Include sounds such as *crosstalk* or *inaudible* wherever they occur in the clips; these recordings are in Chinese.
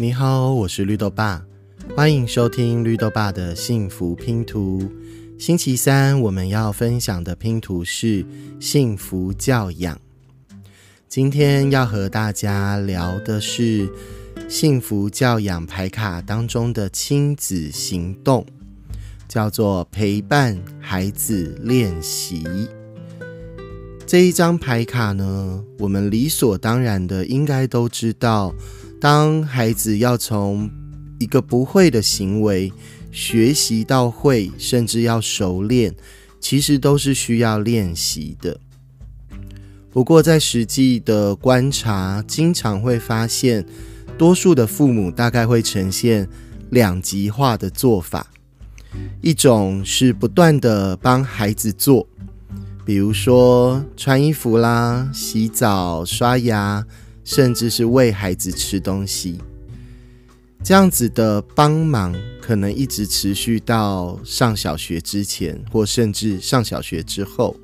你好，我是绿豆爸，欢迎收听绿豆爸的幸福拼图。星期三我们要分享的拼图是幸福教养。今天要和大家聊的是幸福教养牌卡当中的亲子行动，叫做陪伴孩子练习。这一张牌卡呢，我们理所当然的应该都知道。当孩子要从一个不会的行为学习到会，甚至要熟练，其实都是需要练习的。不过，在实际的观察，经常会发现，多数的父母大概会呈现两极化的做法：一种是不断的帮孩子做，比如说穿衣服啦、洗澡、刷牙。甚至是喂孩子吃东西，这样子的帮忙可能一直持续到上小学之前，或甚至上小学之后。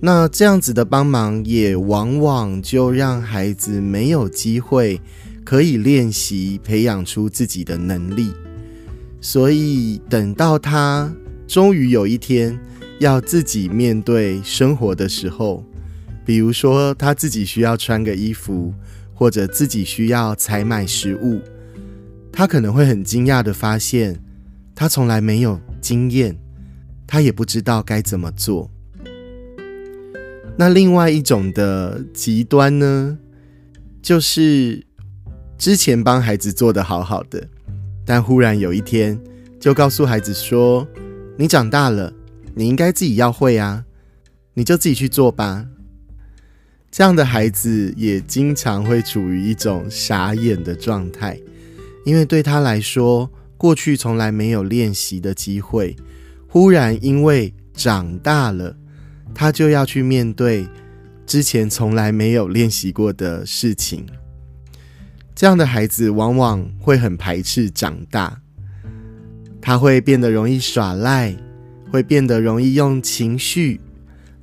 那这样子的帮忙也往往就让孩子没有机会可以练习培养出自己的能力。所以等到他终于有一天要自己面对生活的时候，比如说，他自己需要穿个衣服，或者自己需要采买食物，他可能会很惊讶的发现，他从来没有经验，他也不知道该怎么做。那另外一种的极端呢，就是之前帮孩子做的好好的，但忽然有一天就告诉孩子说：“你长大了，你应该自己要会啊，你就自己去做吧。”这样的孩子也经常会处于一种傻眼的状态，因为对他来说，过去从来没有练习的机会，忽然因为长大了，他就要去面对之前从来没有练习过的事情。这样的孩子往往会很排斥长大，他会变得容易耍赖，会变得容易用情绪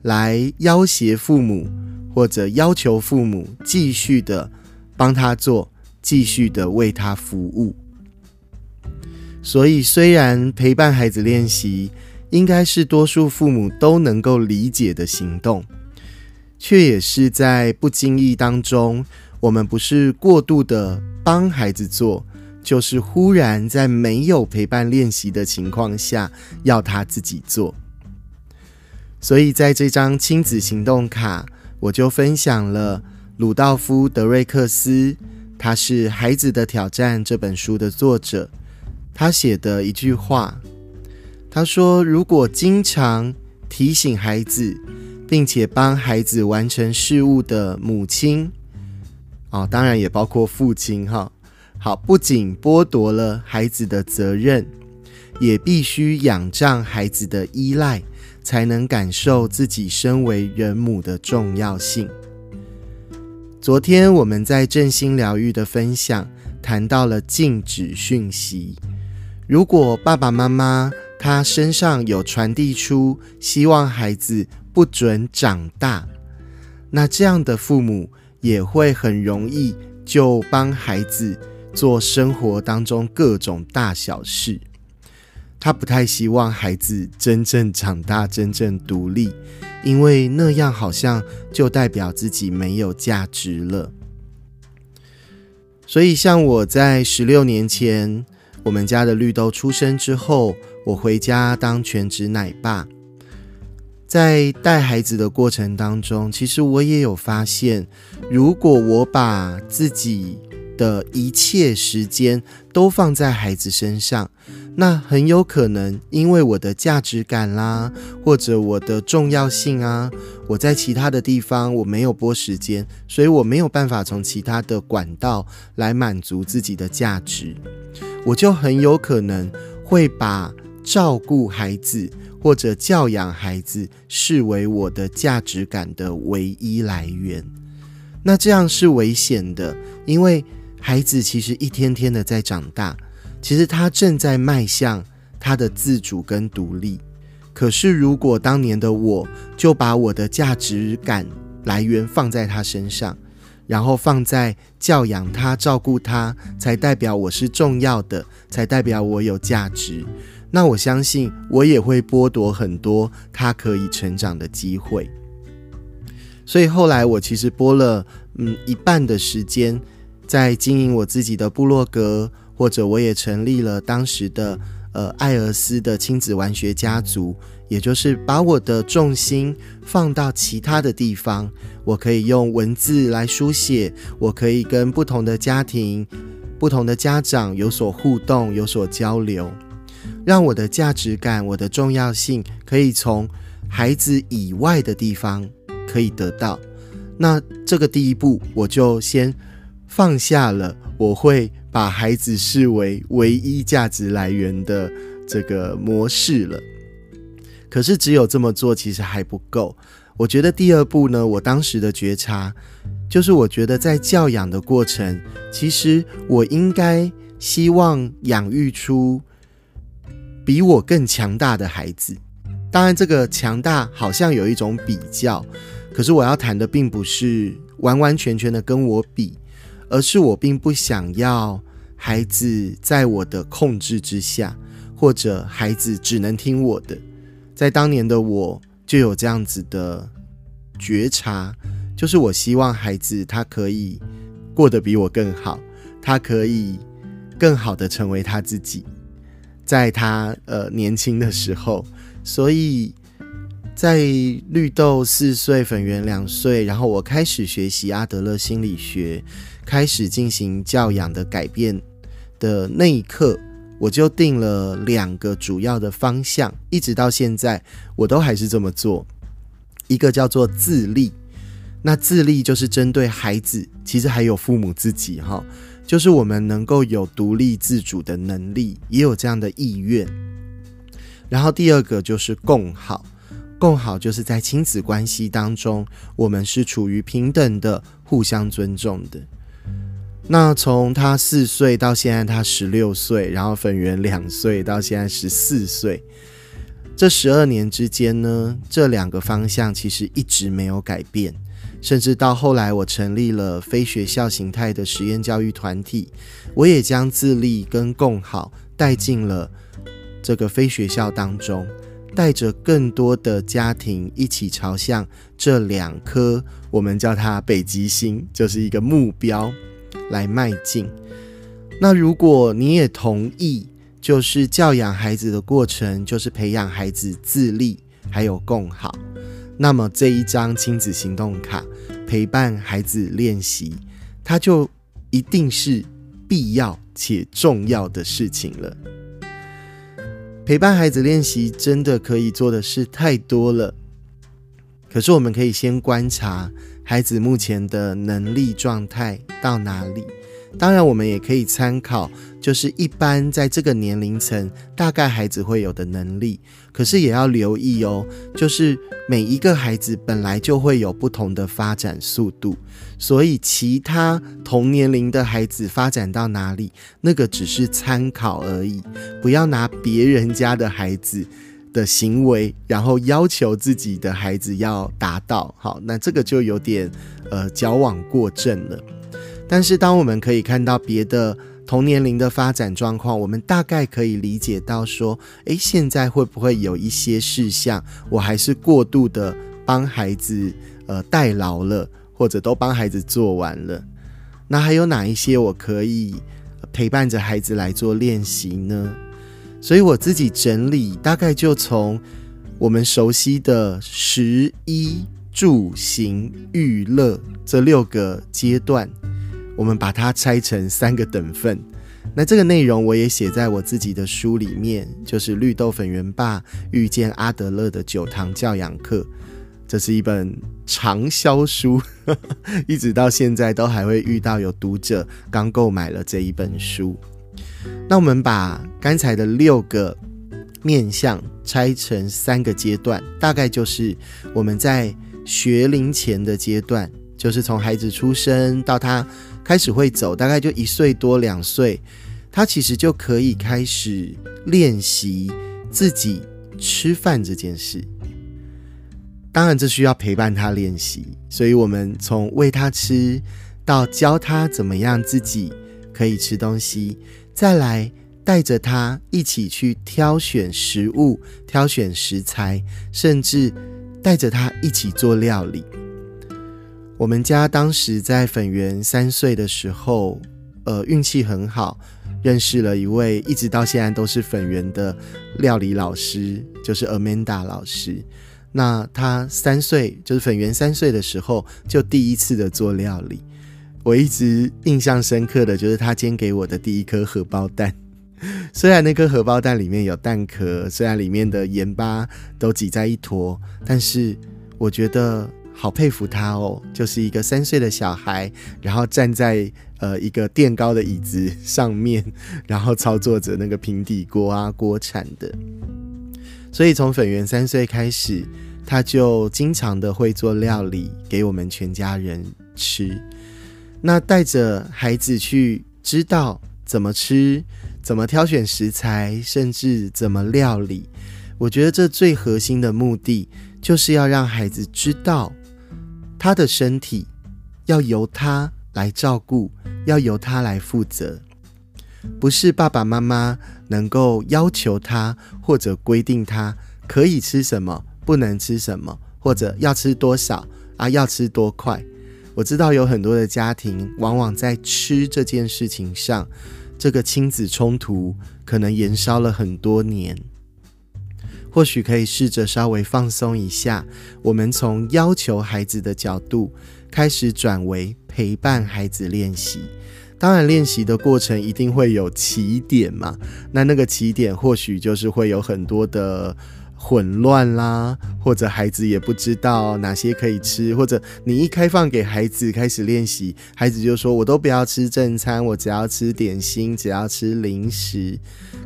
来要挟父母。或者要求父母继续的帮他做，继续的为他服务。所以，虽然陪伴孩子练习应该是多数父母都能够理解的行动，却也是在不经意当中，我们不是过度的帮孩子做，就是忽然在没有陪伴练习的情况下，要他自己做。所以，在这张亲子行动卡。我就分享了鲁道夫·德瑞克斯，他是《孩子的挑战》这本书的作者，他写的一句话，他说：“如果经常提醒孩子，并且帮孩子完成事物的母亲，哦，当然也包括父亲，哈，好，不仅剥夺了孩子的责任，也必须仰仗孩子的依赖。”才能感受自己身为人母的重要性。昨天我们在振兴疗愈的分享谈到了禁止讯息。如果爸爸妈妈他身上有传递出希望孩子不准长大，那这样的父母也会很容易就帮孩子做生活当中各种大小事。他不太希望孩子真正长大、真正独立，因为那样好像就代表自己没有价值了。所以，像我在十六年前，我们家的绿豆出生之后，我回家当全职奶爸，在带孩子的过程当中，其实我也有发现，如果我把自己的一切时间都放在孩子身上，那很有可能，因为我的价值感啦，或者我的重要性啊，我在其他的地方我没有拨时间，所以我没有办法从其他的管道来满足自己的价值，我就很有可能会把照顾孩子或者教养孩子视为我的价值感的唯一来源。那这样是危险的，因为孩子其实一天天的在长大。其实他正在迈向他的自主跟独立，可是如果当年的我就把我的价值感来源放在他身上，然后放在教养他、照顾他，才代表我是重要的，才代表我有价值。那我相信我也会剥夺很多他可以成长的机会。所以后来我其实播了嗯一半的时间在经营我自己的部落格，或者我也成立了当时的呃艾尔斯的亲子玩学家族。也就是把我的重心放到其他的地方，我可以用文字来书写，我可以跟不同的家庭、不同的家长有所互动、有所交流，让我的价值感、我的重要性可以从孩子以外的地方可以得到。那这个第一步，我就先放下了，我会把孩子视为唯一价值来源的这个模式了。可是只有这么做其实还不够。我觉得第二步呢，我当时的觉察就是，我觉得在教养的过程，其实我应该希望养育出比我更强大的孩子。当然，这个强大好像有一种比较，可是我要谈的并不是完完全全的跟我比，而是我并不想要孩子在我的控制之下，或者孩子只能听我的。在当年的我就有这样子的觉察，就是我希望孩子他可以过得比我更好，他可以更好的成为他自己，在他呃年轻的时候，所以在绿豆四岁，粉圆两岁，然后我开始学习阿德勒心理学，开始进行教养的改变的那一刻。我就定了两个主要的方向，一直到现在我都还是这么做。一个叫做自立，那自立就是针对孩子，其实还有父母自己哈，就是我们能够有独立自主的能力，也有这样的意愿。然后第二个就是共好，共好就是在亲子关系当中，我们是处于平等的、互相尊重的。那从他四岁到现在他十六岁，然后粉圆两岁到现在十四岁，这十二年之间呢，这两个方向其实一直没有改变，甚至到后来我成立了非学校形态的实验教育团体，我也将自立跟共好带进了这个非学校当中，带着更多的家庭一起朝向这两颗我们叫它北极星，就是一个目标。来迈进。那如果你也同意，就是教养孩子的过程，就是培养孩子自立，还有共好。那么这一张亲子行动卡，陪伴孩子练习，它就一定是必要且重要的事情了。陪伴孩子练习，真的可以做的事太多了。可是我们可以先观察。孩子目前的能力状态到哪里？当然，我们也可以参考，就是一般在这个年龄层，大概孩子会有的能力。可是也要留意哦，就是每一个孩子本来就会有不同的发展速度，所以其他同年龄的孩子发展到哪里，那个只是参考而已，不要拿别人家的孩子。的行为，然后要求自己的孩子要达到好，那这个就有点呃矫枉过正了。但是，当我们可以看到别的同年龄的发展状况，我们大概可以理解到说，诶，现在会不会有一些事项，我还是过度的帮孩子呃代劳了，或者都帮孩子做完了？那还有哪一些我可以陪伴着孩子来做练习呢？所以我自己整理，大概就从我们熟悉的食衣住行娱乐这六个阶段，我们把它拆成三个等份。那这个内容我也写在我自己的书里面，就是《绿豆粉圆爸遇见阿德勒的九堂教养课》，这是一本畅销书，*laughs* 一直到现在都还会遇到有读者刚购买了这一本书。那我们把刚才的六个面向拆成三个阶段，大概就是我们在学龄前的阶段，就是从孩子出生到他开始会走，大概就一岁多两岁，他其实就可以开始练习自己吃饭这件事。当然，这需要陪伴他练习，所以我们从喂他吃。到教他怎么样自己可以吃东西，再来带着他一起去挑选食物、挑选食材，甚至带着他一起做料理。我们家当时在粉圆三岁的时候，呃，运气很好，认识了一位一直到现在都是粉圆的料理老师，就是 Amanda 老师。那他三岁，就是粉圆三岁的时候，就第一次的做料理。我一直印象深刻的就是他煎给我的第一颗荷包蛋。*laughs* 虽然那颗荷包蛋里面有蛋壳，虽然里面的盐巴都挤在一坨，但是我觉得好佩服他哦，就是一个三岁的小孩，然后站在呃一个垫高的椅子上面，然后操作着那个平底锅啊锅铲的。所以从粉圆三岁开始，他就经常的会做料理给我们全家人吃。那带着孩子去知道怎么吃、怎么挑选食材，甚至怎么料理，我觉得这最核心的目的就是要让孩子知道他的身体要由他来照顾，要由他来负责。不是爸爸妈妈能够要求他或者规定他可以吃什么，不能吃什么，或者要吃多少啊，要吃多快。我知道有很多的家庭，往往在吃这件事情上，这个亲子冲突可能延烧了很多年。或许可以试着稍微放松一下，我们从要求孩子的角度开始转为陪伴孩子练习。当然，练习的过程一定会有起点嘛。那那个起点或许就是会有很多的混乱啦，或者孩子也不知道哪些可以吃，或者你一开放给孩子开始练习，孩子就说：“我都不要吃正餐，我只要吃点心，只要吃零食。”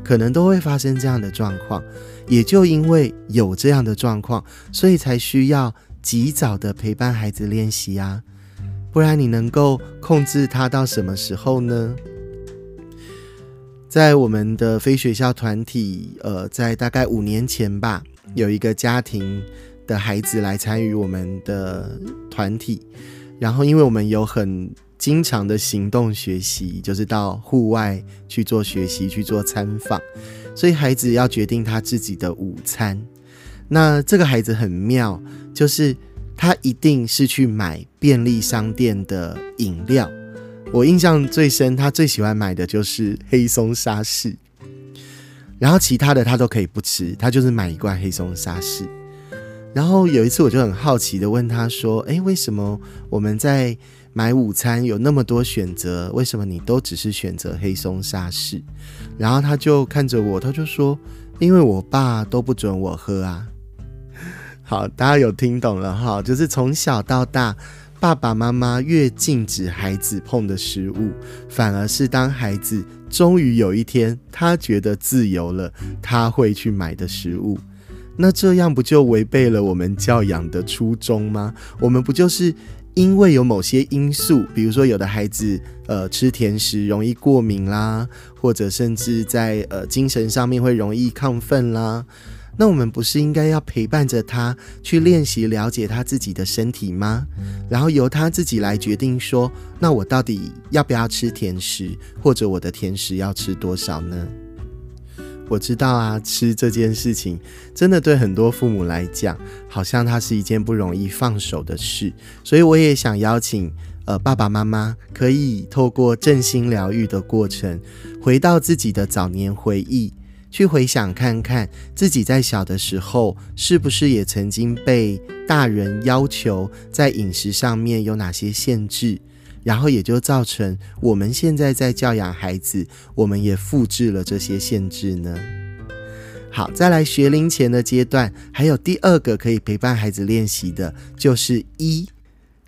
可能都会发生这样的状况。也就因为有这样的状况，所以才需要及早的陪伴孩子练习啊。不然你能够控制他到什么时候呢？在我们的非学校团体，呃，在大概五年前吧，有一个家庭的孩子来参与我们的团体，然后因为我们有很经常的行动学习，就是到户外去做学习、去做参访，所以孩子要决定他自己的午餐。那这个孩子很妙，就是。他一定是去买便利商店的饮料。我印象最深，他最喜欢买的就是黑松沙士，然后其他的他都可以不吃，他就是买一罐黑松沙士。然后有一次，我就很好奇的问他说：“诶，为什么我们在买午餐有那么多选择，为什么你都只是选择黑松沙士？”然后他就看着我，他就说：“因为我爸都不准我喝啊。*laughs* ”好，大家有听懂了哈？就是从小到大，爸爸妈妈越禁止孩子碰的食物，反而是当孩子终于有一天他觉得自由了，他会去买的食物。那这样不就违背了我们教养的初衷吗？我们不就是因为有某些因素，比如说有的孩子呃吃甜食容易过敏啦，或者甚至在呃精神上面会容易亢奋啦。那我们不是应该要陪伴着他去练习了解他自己的身体吗？然后由他自己来决定说，那我到底要不要吃甜食，或者我的甜食要吃多少呢？我知道啊，吃这件事情真的对很多父母来讲，好像它是一件不容易放手的事。所以我也想邀请呃爸爸妈妈，可以透过正心疗愈的过程，回到自己的早年回忆。去回想看看自己在小的时候，是不是也曾经被大人要求在饮食上面有哪些限制，然后也就造成我们现在在教养孩子，我们也复制了这些限制呢？好，再来学龄前的阶段，还有第二个可以陪伴孩子练习的，就是一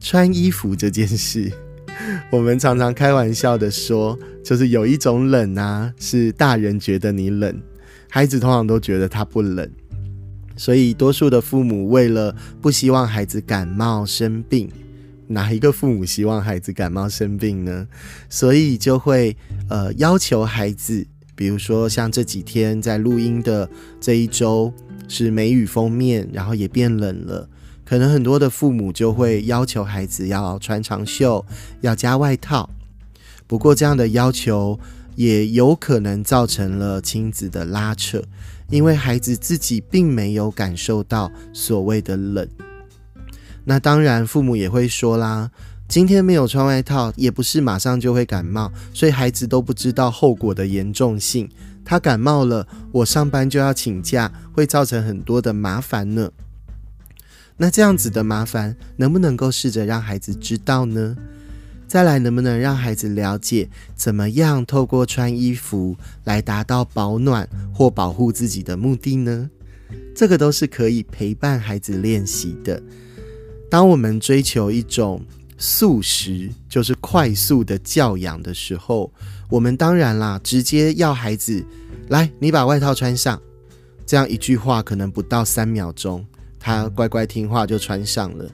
穿衣服这件事。*laughs* 我们常常开玩笑的说，就是有一种冷啊，是大人觉得你冷。孩子通常都觉得他不冷，所以多数的父母为了不希望孩子感冒生病，哪一个父母希望孩子感冒生病呢？所以就会呃要求孩子，比如说像这几天在录音的这一周是梅雨封面，然后也变冷了。可能很多的父母就会要求孩子要穿长袖，要加外套。不过这样的要求也有可能造成了亲子的拉扯，因为孩子自己并没有感受到所谓的冷。那当然，父母也会说啦，今天没有穿外套，也不是马上就会感冒，所以孩子都不知道后果的严重性。他感冒了，我上班就要请假，会造成很多的麻烦呢。那这样子的麻烦，能不能够试着让孩子知道呢？再来，能不能让孩子了解怎么样透过穿衣服来达到保暖或保护自己的目的呢？这个都是可以陪伴孩子练习的。当我们追求一种素食，就是快速的教养的时候，我们当然啦，直接要孩子来，你把外套穿上，这样一句话可能不到三秒钟。他乖乖听话就穿上了。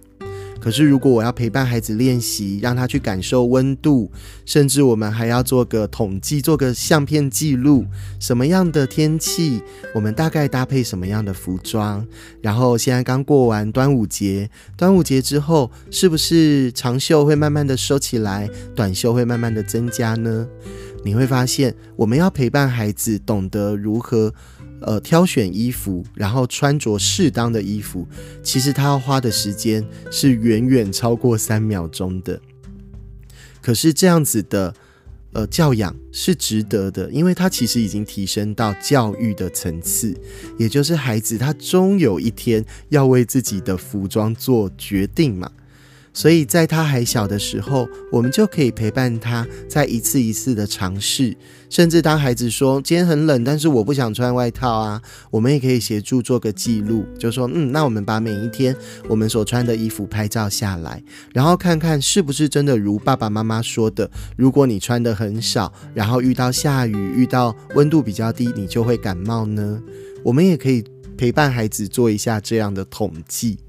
可是，如果我要陪伴孩子练习，让他去感受温度，甚至我们还要做个统计，做个相片记录，什么样的天气，我们大概搭配什么样的服装。然后，现在刚过完端午节，端午节之后，是不是长袖会慢慢的收起来，短袖会慢慢的增加呢？你会发现，我们要陪伴孩子懂得如何。呃，挑选衣服，然后穿着适当的衣服，其实他要花的时间是远远超过三秒钟的。可是这样子的呃教养是值得的，因为他其实已经提升到教育的层次，也就是孩子他终有一天要为自己的服装做决定嘛。所以在他还小的时候，我们就可以陪伴他，在一次一次的尝试。甚至当孩子说今天很冷，但是我不想穿外套啊，我们也可以协助做个记录，就说嗯，那我们把每一天我们所穿的衣服拍照下来，然后看看是不是真的如爸爸妈妈说的，如果你穿的很少，然后遇到下雨、遇到温度比较低，你就会感冒呢？我们也可以陪伴孩子做一下这样的统计。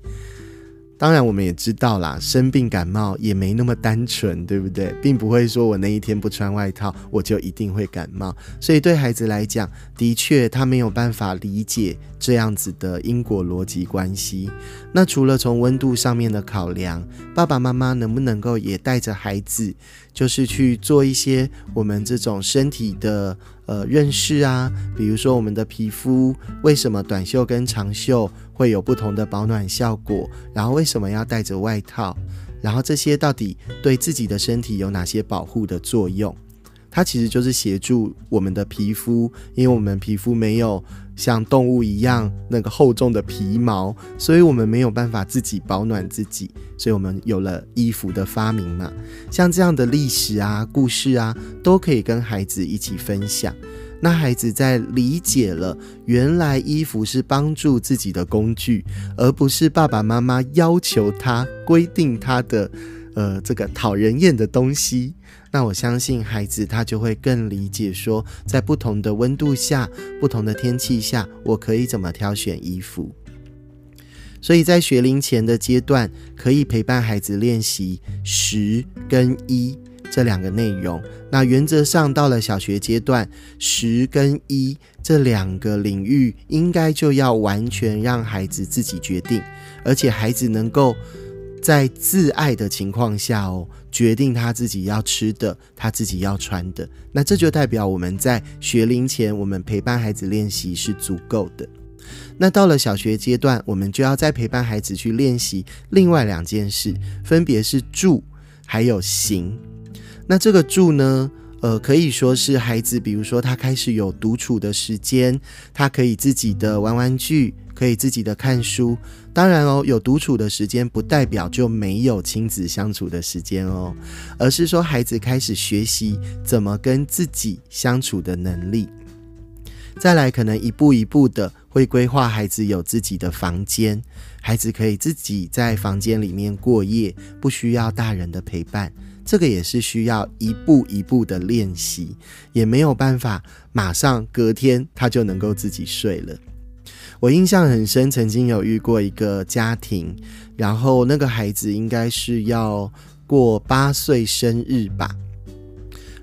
当然，我们也知道啦，生病感冒也没那么单纯，对不对？并不会说我那一天不穿外套，我就一定会感冒。所以对孩子来讲，的确他没有办法理解这样子的因果逻辑关系。那除了从温度上面的考量，爸爸妈妈能不能够也带着孩子，就是去做一些我们这种身体的呃认识啊？比如说我们的皮肤为什么短袖跟长袖？会有不同的保暖效果，然后为什么要带着外套？然后这些到底对自己的身体有哪些保护的作用？它其实就是协助我们的皮肤，因为我们皮肤没有像动物一样那个厚重的皮毛，所以我们没有办法自己保暖自己，所以我们有了衣服的发明嘛。像这样的历史啊、故事啊，都可以跟孩子一起分享。那孩子在理解了原来衣服是帮助自己的工具，而不是爸爸妈妈要求他规定他的，呃，这个讨人厌的东西。那我相信孩子他就会更理解说，在不同的温度下、不同的天气下，我可以怎么挑选衣服。所以在学龄前的阶段，可以陪伴孩子练习十跟一。这两个内容，那原则上到了小学阶段，十跟一这两个领域，应该就要完全让孩子自己决定，而且孩子能够在自爱的情况下哦，决定他自己要吃的，他自己要穿的。那这就代表我们在学龄前，我们陪伴孩子练习是足够的。那到了小学阶段，我们就要再陪伴孩子去练习另外两件事，分别是住还有行。那这个住呢？呃，可以说是孩子，比如说他开始有独处的时间，他可以自己的玩玩具，可以自己的看书。当然哦，有独处的时间不代表就没有亲子相处的时间哦，而是说孩子开始学习怎么跟自己相处的能力。再来，可能一步一步的会规划孩子有自己的房间，孩子可以自己在房间里面过夜，不需要大人的陪伴。这个也是需要一步一步的练习，也没有办法马上隔天他就能够自己睡了。我印象很深，曾经有遇过一个家庭，然后那个孩子应该是要过八岁生日吧，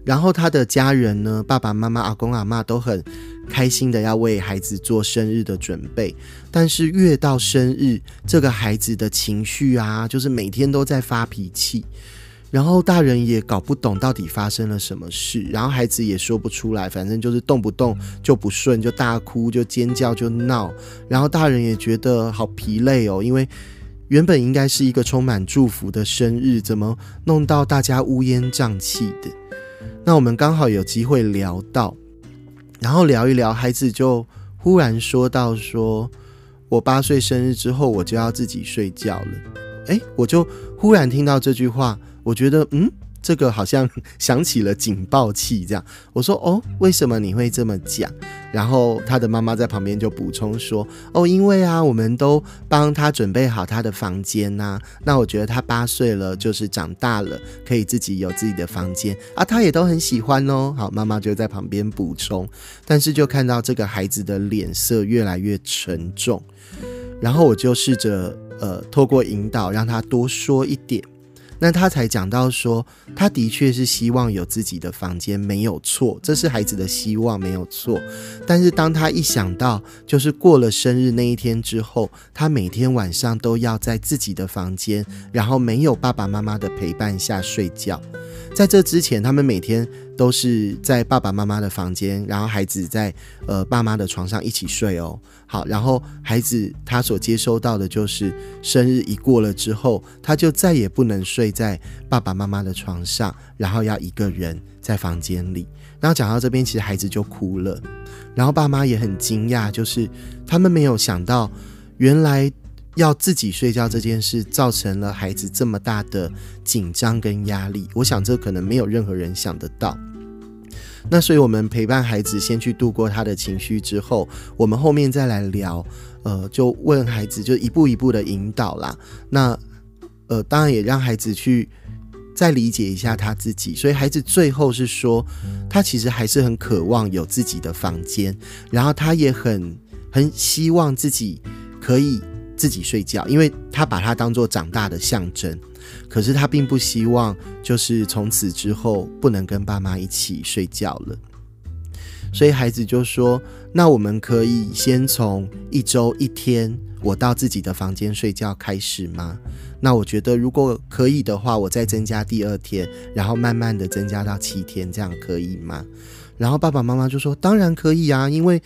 然后他的家人呢，爸爸妈妈、阿公阿妈都很开心的要为孩子做生日的准备。但是越到生日，这个孩子的情绪啊，就是每天都在发脾气。然后大人也搞不懂到底发生了什么事，然后孩子也说不出来，反正就是动不动就不顺，就大哭，就尖叫，就闹。然后大人也觉得好疲累哦，因为原本应该是一个充满祝福的生日，怎么弄到大家乌烟瘴气的？那我们刚好有机会聊到，然后聊一聊，孩子就忽然说到：“说我八岁生日之后，我就要自己睡觉了。”哎，我就忽然听到这句话。我觉得，嗯，这个好像 *laughs* 响起了警报器，这样。我说，哦，为什么你会这么讲？然后他的妈妈在旁边就补充说，哦，因为啊，我们都帮他准备好他的房间呐。那我觉得他八岁了，就是长大了，可以自己有自己的房间啊，他也都很喜欢哦。好，妈妈就在旁边补充，但是就看到这个孩子的脸色越来越沉重，然后我就试着呃，透过引导让他多说一点。那他才讲到说，他的确是希望有自己的房间，没有错，这是孩子的希望，没有错。但是当他一想到，就是过了生日那一天之后，他每天晚上都要在自己的房间，然后没有爸爸妈妈的陪伴下睡觉。在这之前，他们每天都是在爸爸妈妈的房间，然后孩子在呃爸妈的床上一起睡哦。好，然后孩子他所接收到的就是生日一过了之后，他就再也不能睡在爸爸妈妈的床上，然后要一个人在房间里。然后讲到这边，其实孩子就哭了，然后爸妈也很惊讶，就是他们没有想到，原来要自己睡觉这件事造成了孩子这么大的紧张跟压力。我想这可能没有任何人想得到。那所以，我们陪伴孩子先去度过他的情绪之后，我们后面再来聊。呃，就问孩子，就一步一步的引导啦。那呃，当然也让孩子去再理解一下他自己。所以，孩子最后是说，他其实还是很渴望有自己的房间，然后他也很很希望自己可以自己睡觉，因为他把它当做长大的象征。可是他并不希望，就是从此之后不能跟爸妈一起睡觉了。所以孩子就说：“那我们可以先从一周一天我到自己的房间睡觉开始吗？那我觉得如果可以的话，我再增加第二天，然后慢慢的增加到七天，这样可以吗？”然后爸爸妈妈就说：“当然可以啊，因为。”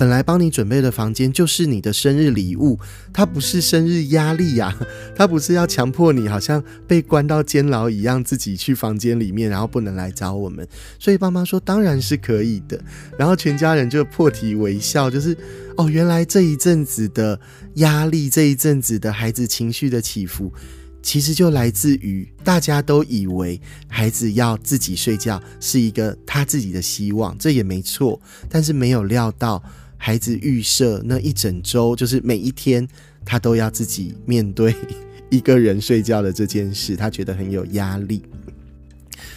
本来帮你准备的房间就是你的生日礼物，它不是生日压力呀，*laughs* 它不是要强迫你好像被关到监牢一样，自己去房间里面，然后不能来找我们。所以爸妈说当然是可以的，然后全家人就破涕为笑，就是哦，原来这一阵子的压力，这一阵子的孩子情绪的起伏，其实就来自于大家都以为孩子要自己睡觉是一个他自己的希望，这也没错，但是没有料到。孩子预设那一整周，就是每一天他都要自己面对一个人睡觉的这件事，他觉得很有压力，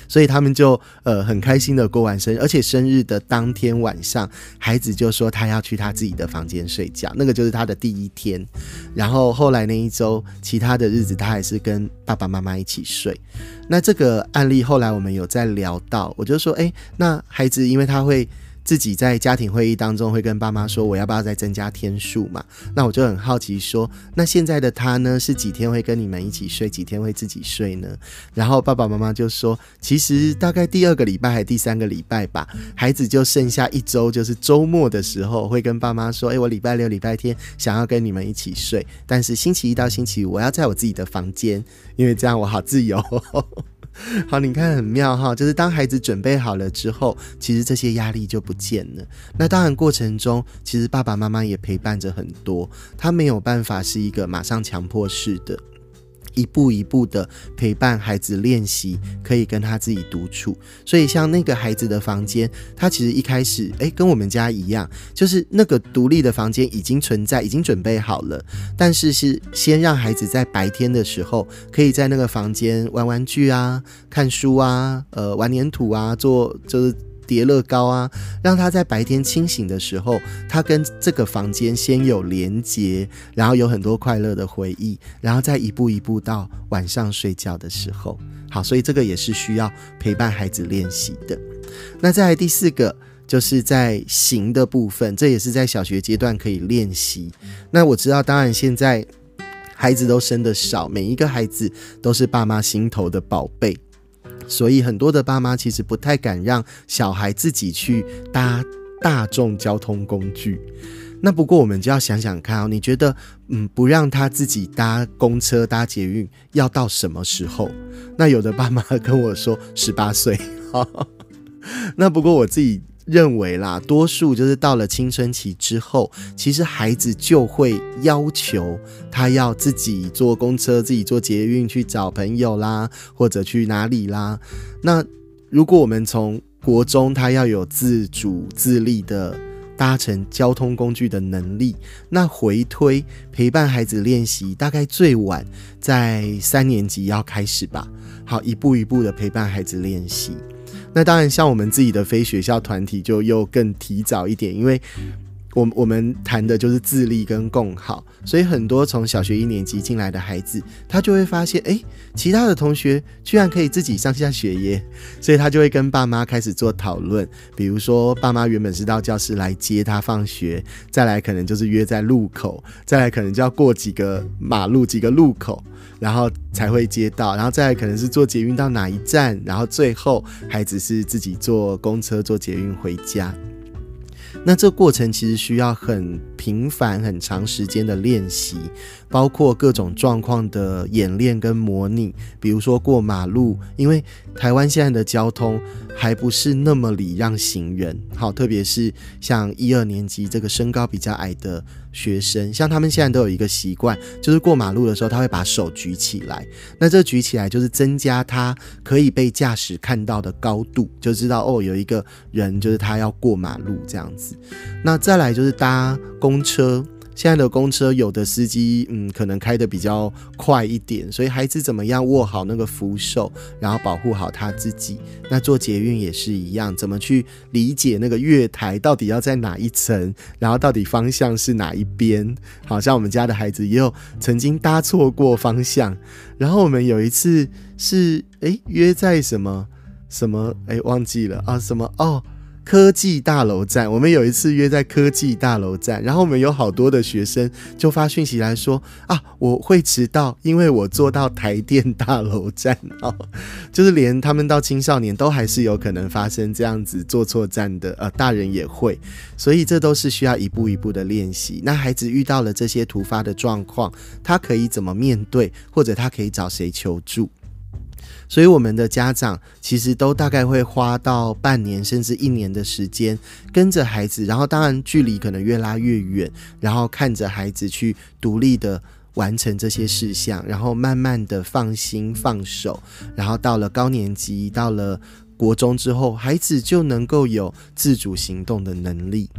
所以他们就呃很开心的过完生日，而且生日的当天晚上，孩子就说他要去他自己的房间睡觉，那个就是他的第一天。然后后来那一周，其他的日子他还是跟爸爸妈妈一起睡。那这个案例后来我们有在聊到，我就说，哎，那孩子因为他会。自己在家庭会议当中会跟爸妈说，我要不要再增加天数嘛？那我就很好奇说，那现在的他呢，是几天会跟你们一起睡，几天会自己睡呢？然后爸爸妈妈就说，其实大概第二个礼拜还第三个礼拜吧，孩子就剩下一周，就是周末的时候会跟爸妈说，哎，我礼拜六、礼拜天想要跟你们一起睡，但是星期一到星期五我要在我自己的房间，因为这样我好自由。*laughs* 好，你看很妙哈，就是当孩子准备好了之后，其实这些压力就不见了。那当然过程中，其实爸爸妈妈也陪伴着很多，他没有办法是一个马上强迫式的。一步一步的陪伴孩子练习，可以跟他自己独处。所以像那个孩子的房间，他其实一开始，诶，跟我们家一样，就是那个独立的房间已经存在，已经准备好了。但是是先让孩子在白天的时候，可以在那个房间玩玩具啊、看书啊、呃玩粘土啊，做就是。叠乐高啊，让他在白天清醒的时候，他跟这个房间先有连接，然后有很多快乐的回忆，然后再一步一步到晚上睡觉的时候。好，所以这个也是需要陪伴孩子练习的。那再来第四个，就是在行的部分，这也是在小学阶段可以练习。那我知道，当然现在孩子都生的少，每一个孩子都是爸妈心头的宝贝，所以很多的爸妈其实不太敢让小孩自己去搭大众交通工具。那不过我们就要想想看哦，你觉得，嗯，不让他自己搭公车、搭捷运，要到什么时候？那有的爸妈跟我说十八岁。哈 *laughs* 那不过我自己认为啦，多数就是到了青春期之后，其实孩子就会要求他要自己坐公车、自己坐捷运去找朋友啦，或者去哪里啦。那如果我们从国中，他要有自主自立的。搭乘交通工具的能力，那回推陪伴孩子练习，大概最晚在三年级要开始吧。好，一步一步的陪伴孩子练习。那当然，像我们自己的非学校团体就又更提早一点，因为。我我们谈的就是自立跟共好，所以很多从小学一年级进来的孩子，他就会发现，哎，其他的同学居然可以自己上下学耶，*laughs* 所以他就会跟爸妈开始做讨论。比如说，爸妈原本是到教室来接他放学，再来可能就是约在路口，再来可能就要过几个马路、几个路口，然后才会接到，然后再来可能是坐捷运到哪一站，然后最后孩子是自己坐公车、坐捷运回家。那这过程其实需要很频繁、很长时间的练习，包括各种状况的演练跟模拟。比如说过马路，因为台湾现在的交通还不是那么礼让行人，好，特别是像一二年级这个身高比较矮的。学生像他们现在都有一个习惯，就是过马路的时候，他会把手举起来。那这举起来就是增加他可以被驾驶看到的高度，就知道哦，有一个人就是他要过马路这样子。那再来就是搭公车。现在的公车有的司机，嗯，可能开的比较快一点，所以孩子怎么样握好那个扶手，然后保护好他自己。那坐捷运也是一样，怎么去理解那个月台到底要在哪一层，然后到底方向是哪一边？好像我们家的孩子也有曾经搭错过方向，然后我们有一次是哎约在什么什么哎忘记了啊什么哦。科技大楼站，我们有一次约在科技大楼站，然后我们有好多的学生就发讯息来说啊，我会迟到，因为我坐到台电大楼站哦，就是连他们到青少年都还是有可能发生这样子坐错站的，呃，大人也会，所以这都是需要一步一步的练习。那孩子遇到了这些突发的状况，他可以怎么面对，或者他可以找谁求助？所以，我们的家长其实都大概会花到半年甚至一年的时间，跟着孩子，然后当然距离可能越拉越远，然后看着孩子去独立的完成这些事项，然后慢慢的放心放手，然后到了高年级，到了国中之后，孩子就能够有自主行动的能力。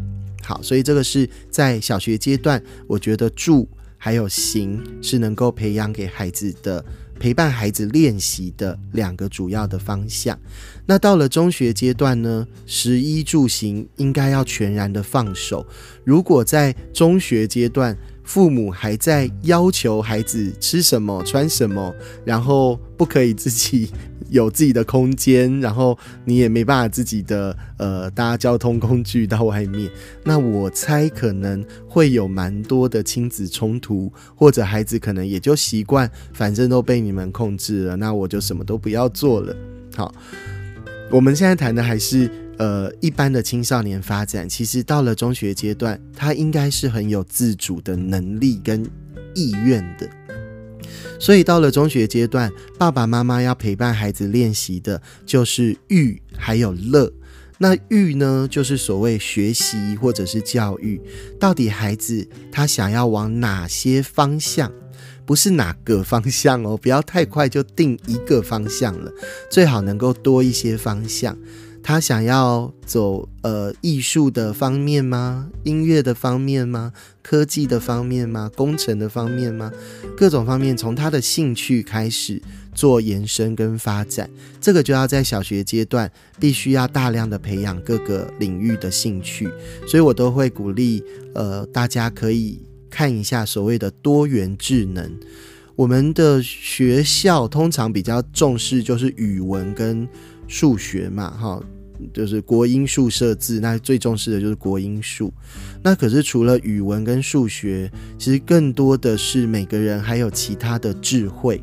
好，所以这个是在小学阶段，我觉得住还有行是能够培养给孩子的。陪伴孩子练习的两个主要的方向。那到了中学阶段呢，食衣住行应该要全然的放手。如果在中学阶段，父母还在要求孩子吃什么、穿什么，然后不可以自己有自己的空间，然后你也没办法自己的呃搭交通工具到外面。那我猜可能会有蛮多的亲子冲突，或者孩子可能也就习惯，反正都被你们控制了，那我就什么都不要做了。好，我们现在谈的还是。呃，一般的青少年发展，其实到了中学阶段，他应该是很有自主的能力跟意愿的。所以到了中学阶段，爸爸妈妈要陪伴孩子练习的就是育还有乐。那育呢，就是所谓学习或者是教育，到底孩子他想要往哪些方向？不是哪个方向哦，不要太快就定一个方向了，最好能够多一些方向。他想要走呃艺术的方面吗？音乐的方面吗？科技的方面吗？工程的方面吗？各种方面，从他的兴趣开始做延伸跟发展，这个就要在小学阶段必须要大量的培养各个领域的兴趣，所以我都会鼓励呃大家可以看一下所谓的多元智能。我们的学校通常比较重视就是语文跟数学嘛，哈。就是国英数设置，那最重视的就是国英数。那可是除了语文跟数学，其实更多的是每个人还有其他的智慧，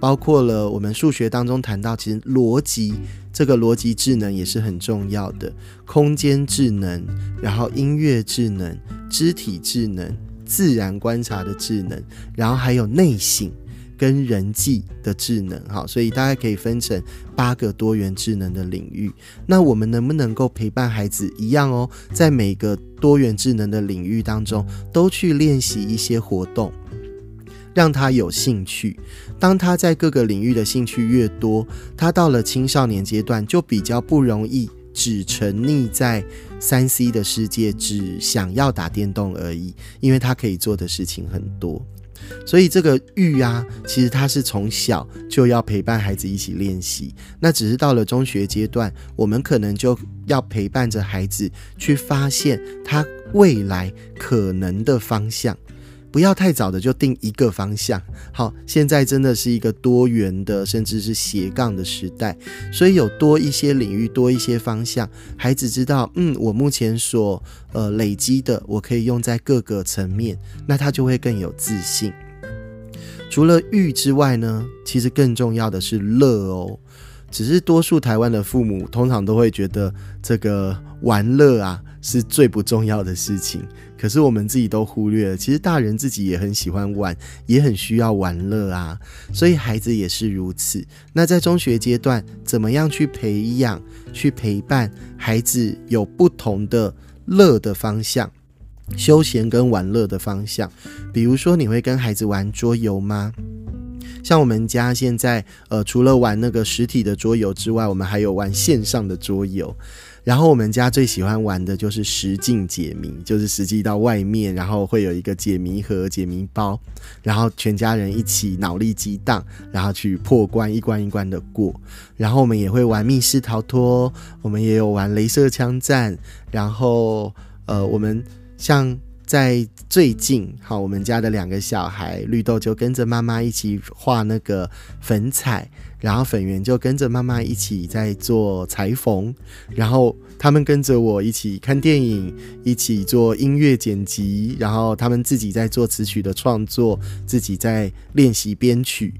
包括了我们数学当中谈到，其实逻辑这个逻辑智能也是很重要的，空间智能，然后音乐智能、肢体智能、自然观察的智能，然后还有内省。跟人际的智能，哈，所以大概可以分成八个多元智能的领域。那我们能不能够陪伴孩子一样哦，在每个多元智能的领域当中，都去练习一些活动，让他有兴趣。当他在各个领域的兴趣越多，他到了青少年阶段就比较不容易只沉溺在三 C 的世界，只想要打电动而已，因为他可以做的事情很多。所以这个育啊，其实他是从小就要陪伴孩子一起练习。那只是到了中学阶段，我们可能就要陪伴着孩子去发现他未来可能的方向，不要太早的就定一个方向。好，现在真的是一个多元的，甚至是斜杠的时代，所以有多一些领域，多一些方向，孩子知道，嗯，我目前所呃累积的，我可以用在各个层面，那他就会更有自信。除了欲之外呢，其实更重要的是乐哦。只是多数台湾的父母通常都会觉得这个玩乐啊是最不重要的事情，可是我们自己都忽略了，其实大人自己也很喜欢玩，也很需要玩乐啊。所以孩子也是如此。那在中学阶段，怎么样去培养、去陪伴孩子有不同的乐的方向？休闲跟玩乐的方向，比如说你会跟孩子玩桌游吗？像我们家现在，呃，除了玩那个实体的桌游之外，我们还有玩线上的桌游。然后我们家最喜欢玩的就是实境解谜，就是实际到外面，然后会有一个解谜盒、解谜包，然后全家人一起脑力激荡，然后去破关，一关一关的过。然后我们也会玩密室逃脱，我们也有玩镭射枪战，然后呃，我们。像在最近，好，我们家的两个小孩绿豆就跟着妈妈一起画那个粉彩，然后粉圆就跟着妈妈一起在做裁缝，然后他们跟着我一起看电影，一起做音乐剪辑，然后他们自己在做词曲的创作，自己在练习编曲。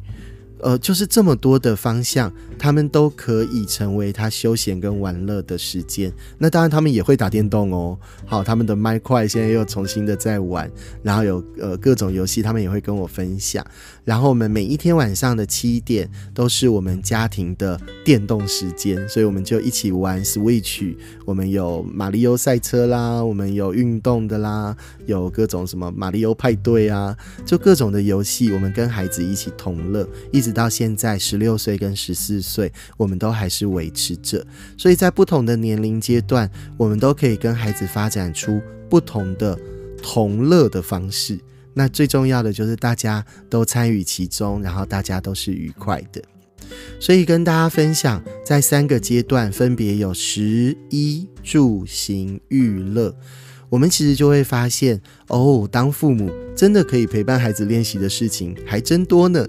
呃，就是这么多的方向，他们都可以成为他休闲跟玩乐的时间。那当然，他们也会打电动哦。好，他们的麦块现在又重新的在玩，然后有呃各种游戏，他们也会跟我分享。然后我们每一天晚上的七点都是我们家庭的电动时间，所以我们就一起玩 Switch。我们有马里奥赛车啦，我们有运动的啦，有各种什么马里奥派对啊，就各种的游戏，我们跟孩子一起同乐，一直。直到现在，十六岁跟十四岁，我们都还是维持着。所以在不同的年龄阶段，我们都可以跟孩子发展出不同的同乐的方式。那最重要的就是大家都参与其中，然后大家都是愉快的。所以跟大家分享，在三个阶段分别有食衣住行娱乐，我们其实就会发现，哦，当父母真的可以陪伴孩子练习的事情还真多呢。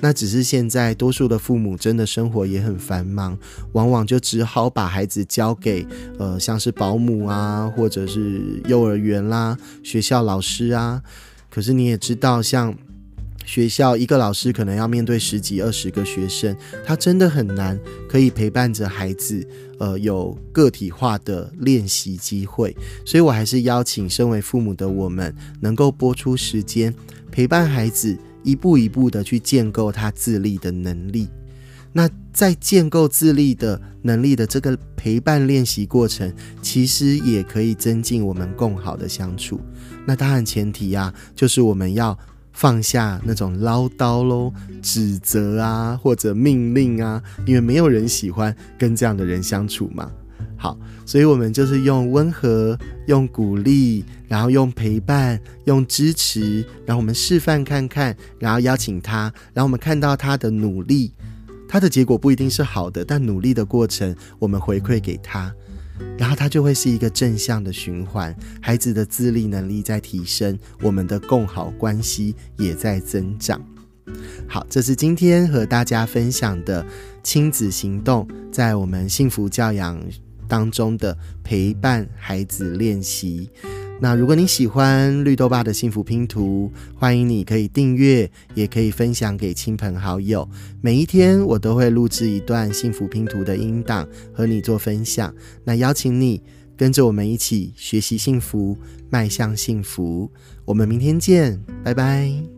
那只是现在多数的父母真的生活也很繁忙，往往就只好把孩子交给呃像是保姆啊，或者是幼儿园啦、学校老师啊。可是你也知道，像学校一个老师可能要面对十几二十个学生，他真的很难可以陪伴着孩子，呃，有个体化的练习机会。所以我还是邀请身为父母的我们，能够播出时间陪伴孩子。一步一步的去建构他自立的能力。那在建构自立的能力的这个陪伴练习过程，其实也可以增进我们更好的相处。那当然前提啊，就是我们要放下那种唠叨喽、指责啊或者命令啊，因为没有人喜欢跟这样的人相处嘛。好，所以我们就是用温和、用鼓励，然后用陪伴、用支持，然后我们示范看看，然后邀请他，然后我们看到他的努力，他的结果不一定是好的，但努力的过程我们回馈给他，然后他就会是一个正向的循环，孩子的自立能力在提升，我们的共好关系也在增长。好，这是今天和大家分享的亲子行动，在我们幸福教养。当中的陪伴孩子练习。那如果你喜欢绿豆爸的幸福拼图，欢迎你可以订阅，也可以分享给亲朋好友。每一天我都会录制一段幸福拼图的音档和你做分享。那邀请你跟着我们一起学习幸福，迈向幸福。我们明天见，拜拜。